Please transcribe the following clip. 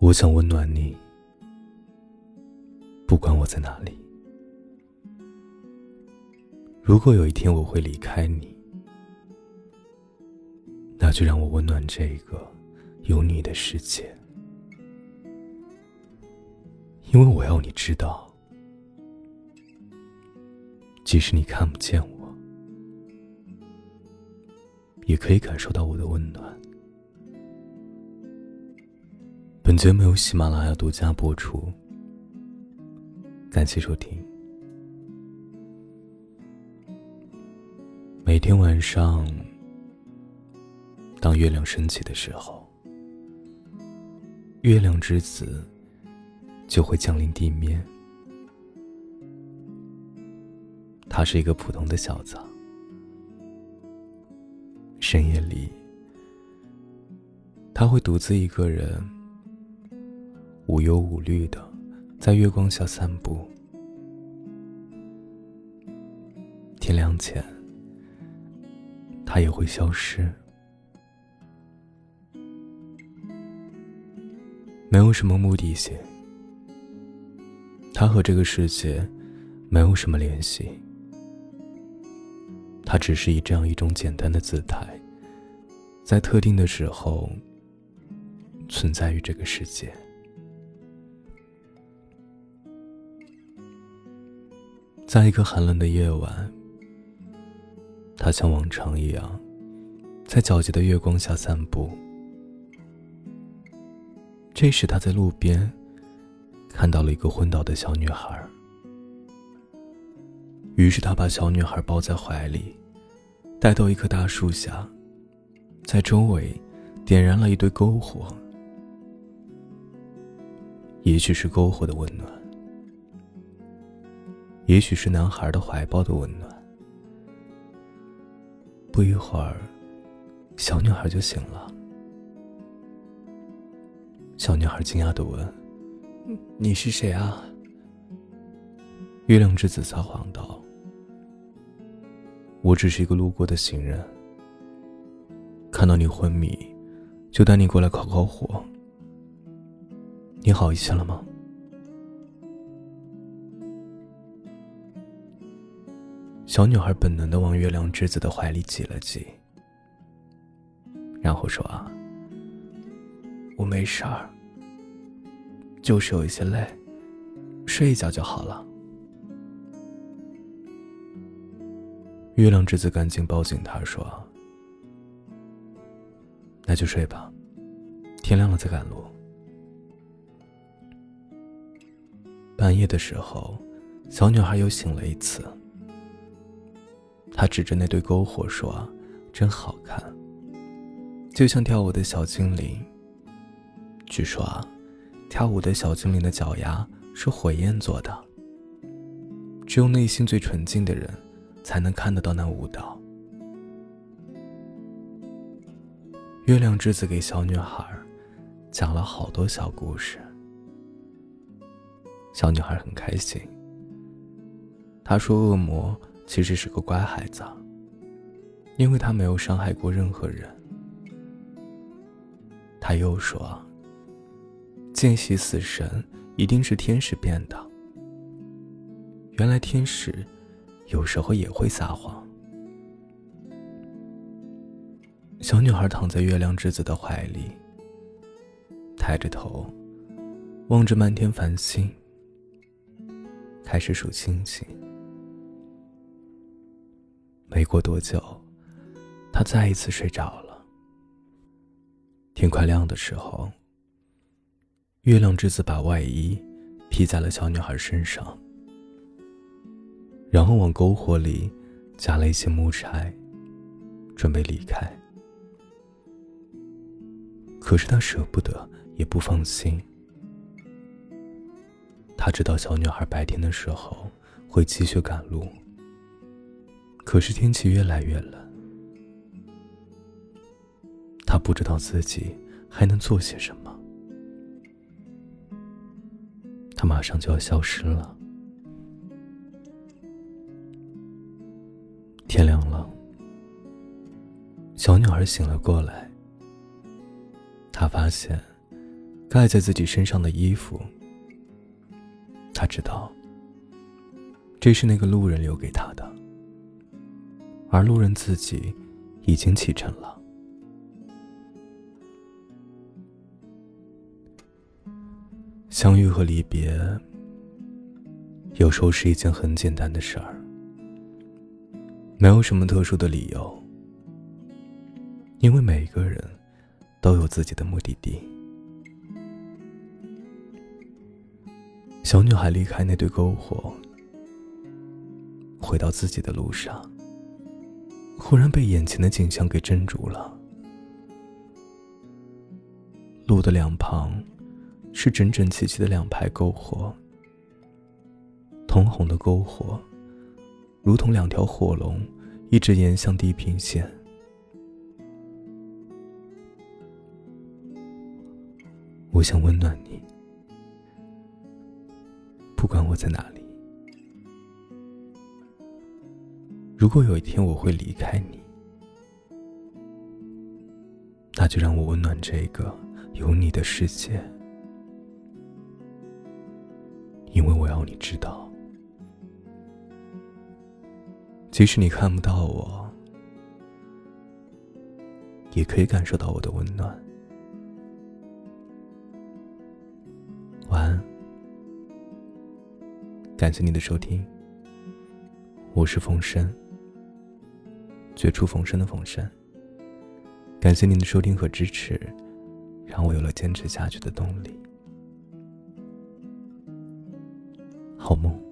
我想温暖你，不管我在哪里。如果有一天我会离开你，那就让我温暖这一个有你的世界，因为我要你知道，即使你看不见我，也可以感受到我的温暖。节目由喜马拉雅独家播出，感谢收听。每天晚上，当月亮升起的时候，月亮之子就会降临地面。他是一个普通的小子，深夜里，他会独自一个人。无忧无虑的，在月光下散步。天亮前，他也会消失。没有什么目的性，他和这个世界没有什么联系。他只是以这样一种简单的姿态，在特定的时候存在于这个世界。在一个寒冷的夜晚，他像往常一样，在皎洁的月光下散步。这时，他在路边看到了一个昏倒的小女孩。于是，他把小女孩抱在怀里，带到一棵大树下，在周围点燃了一堆篝火。也许是篝火的温暖。也许是男孩的怀抱的温暖。不一会儿，小女孩就醒了。小女孩惊讶的问：“你是谁啊？”月亮之子撒谎道：“我只是一个路过的行人，看到你昏迷，就带你过来烤烤火。你好一些了吗？”小女孩本能的往月亮之子的怀里挤了挤，然后说：“啊，我没事儿，就是有一些累，睡一觉就好了。”月亮之子赶紧抱紧她说：“那就睡吧，天亮了再赶路。”半夜的时候，小女孩又醒了一次。他指着那堆篝火说：“真好看，就像跳舞的小精灵。据说啊，跳舞的小精灵的脚丫是火焰做的。只有内心最纯净的人，才能看得到那舞蹈。”月亮之子给小女孩讲了好多小故事，小女孩很开心。她说：“恶魔。”其实是个乖孩子，因为他没有伤害过任何人。他又说：“见习死神一定是天使变的。”原来天使有时候也会撒谎。小女孩躺在月亮之子的怀里，抬着头，望着漫天繁星，开始数星星。没过多久，他再一次睡着了。天快亮的时候，月亮之子把外衣披在了小女孩身上，然后往篝火里加了一些木柴，准备离开。可是他舍不得，也不放心。他知道小女孩白天的时候会继续赶路。可是天气越来越冷，他不知道自己还能做些什么。他马上就要消失了。天亮了，小女孩醒了过来。她发现盖在自己身上的衣服。他知道，这是那个路人留给他的，而路人自己已经启程了。相遇和离别，有时候是一件很简单的事儿，没有什么特殊的理由，因为每一个人都有自己的目的地。小女孩离开那堆篝火，回到自己的路上，忽然被眼前的景象给镇住了。路的两旁。是整整齐齐的两排篝火，通红的篝火，如同两条火龙，一直延向地平线。我想温暖你，不管我在哪里。如果有一天我会离开你，那就让我温暖这个有你的世界。因为我要你知道，即使你看不到我，也可以感受到我的温暖。晚安，感谢你的收听，我是风声，绝处逢生的冯生。感谢您的收听和支持，让我有了坚持下去的动力。好梦。